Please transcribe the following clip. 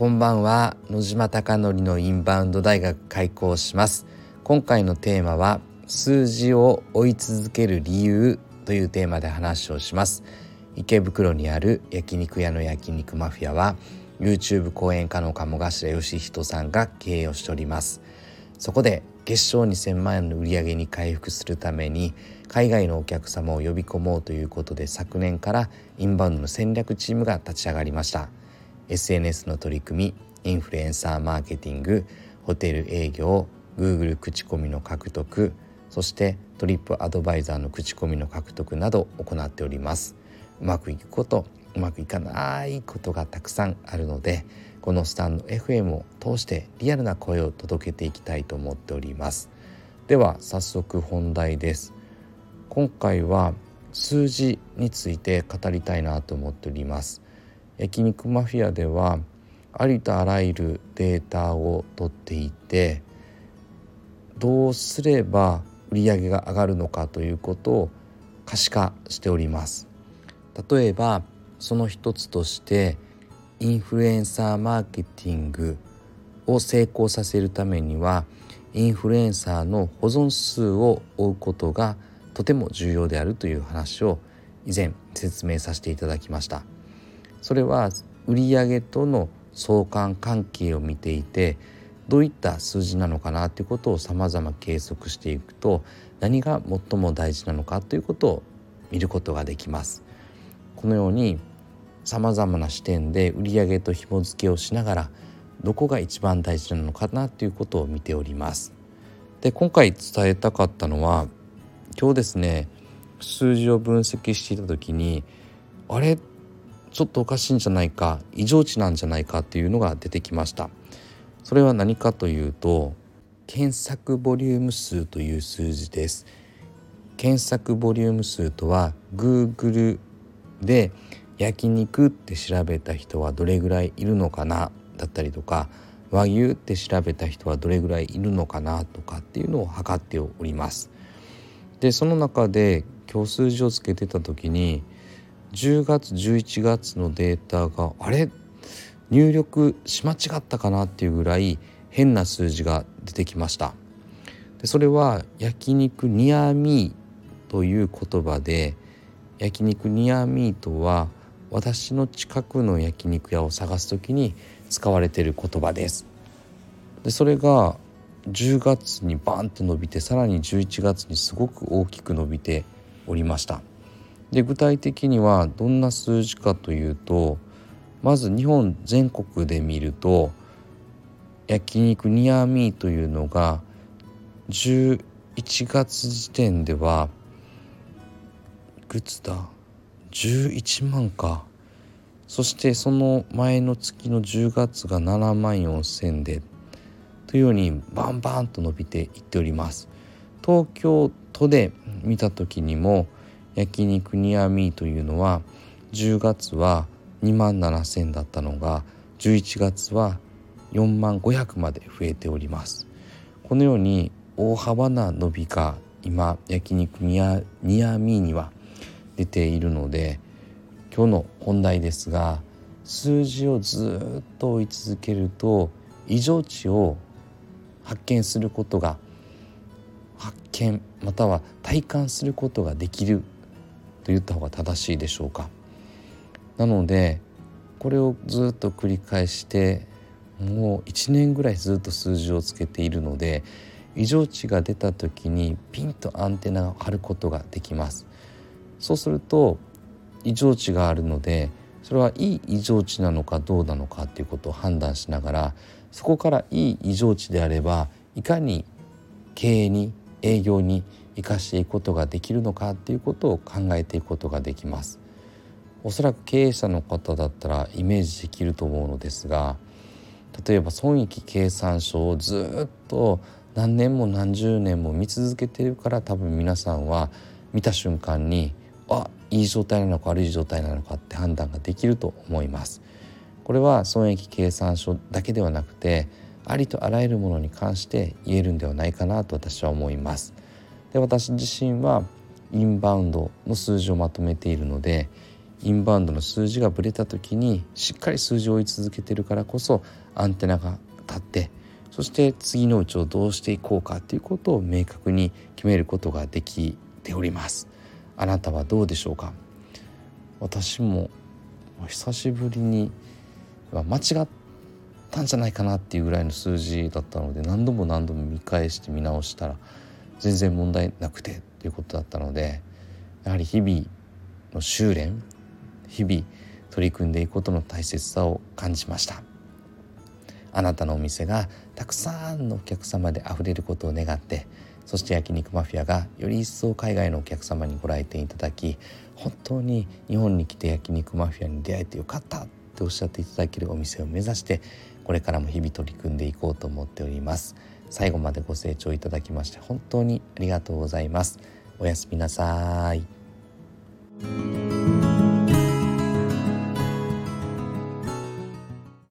こんばんは。野島貴則のインバウンド大学開校します。今回のテーマは数字を追い続ける理由というテーマで話をします。池袋にある焼肉屋の焼肉マフィアは YouTube 講演家の鴨頭義人さんが経営をしております。そこで月賞2000万円の売り上げに回復するために海外のお客様を呼び込もうということで昨年からインバウンドの戦略チームが立ち上がりました。SNS の取り組みインフルエンサーマーケティングホテル営業 Google 口コミの獲得そしてトリップアドバイザーの口コミの獲得など行っております。うまくいくことうまくいかないことがたくさんあるのでこのスタンド FM を通してリアルな声を届けていきたいと思っております。では早速本題です。今回は数字について語りたいなと思っております。焼肉マフィアではありとあらゆるデータを取っていてどうすれば売り上げが上がるのかということを可視化しております。例えばその一つとしてインフルエンサーマーケティングを成功させるためにはインフルエンサーの保存数を追うことがとても重要であるという話を以前説明させていただきました。それは売上との相関関係を見ていてどういった数字なのかなということをさまざま計測していくと何が最も大事なのかということを見ることができますこのようにさまざまな視点で売上と紐付けをしながらどこが一番大事なのかなということを見ております。で今回伝えたかったのは今日ですね数字を分析していた時にあれ？ちょっとおかしいんじゃないか異常値なんじゃないかっていうのが出てきましたそれは何かというと検索ボリューム数という数字です検索ボリューム数とは Google で焼肉って調べた人はどれぐらいいるのかなだったりとか和牛って調べた人はどれぐらいいるのかなとかっていうのを測っております。でその中で今日数字をつけてた時に10月11月のデータがあれ？入力し間違ったかなっていうぐらい変な数字が出てきました。でそれは焼肉ニアミーという言葉で焼肉ニアミーとは私の近くの焼肉屋を探す時に使われている言葉です。でそれが10月にバンと伸びてさらに11月にすごく大きく伸びておりました。で具体的にはどんな数字かというとまず日本全国で見ると焼肉ニアミーというのが11月時点ではいくつだ11万か。そしてその前の月の10月が7万4,000でというようにバンバンと伸びていっております。東京都で見た時にも焼肉ニアミーというのは10月は2万7,000だったのが11月は4万500まで増えております。このように大幅な伸びが今焼肉ニアニアミーには出ているので今日の本題ですが数字をずっと追い続けると異常値を発見することが発見または体感することができると言った方が正しいでしょうか。なのでこれをずっと繰り返してもう1年ぐらいずっと数字をつけているので異常値が出た時にピンとアンテナを張ることができます。そうすると異常値があるのでそれはいい異常値なのかどうなのかっていうことを判断しながらそこからいい異常値であればいかに経営に営業に生かしていくことができるのかっていうことを考えていくことができます。おそらく経営者の方だったらイメージできると思うのですが例えば損益計算書をずっと何年も何十年も見続けているから多分皆さんは見た瞬間にあいい状態なのか悪い状態なのかって判断ができると思いますこれは損益計算書だけではなくてありとあらゆるものに関して言えるんではないかなと私は思いますで私自身はインバウンドの数字をまとめているのでインバウンドの数字がぶれた時にしっかり数字を追い続けてるからこそアンテナが立ってそして次のうちをどうしていこうかということを明確に決めることができております。あなたはどうでしょうか？私も久しぶりに間違ったんじゃないかなっていうぐらいの数字だったので何度も何度も見返して見直したら全然問題なくてっていうことだったのでやはり日々の修練日々取り組んでいくことの大切さを感じました。あなたのお店がたくさんのお客様であふれることを願ってそして焼肉マフィアがより一層海外のお客様にご来店いただき本当に日本に来て焼肉マフィアに出会えてよかったっておっしゃっていただけるお店を目指してこれからも日々取り組んでいこうと思っております。最後までご清聴いただきまして本当にありがとうございます。おやすみなさい。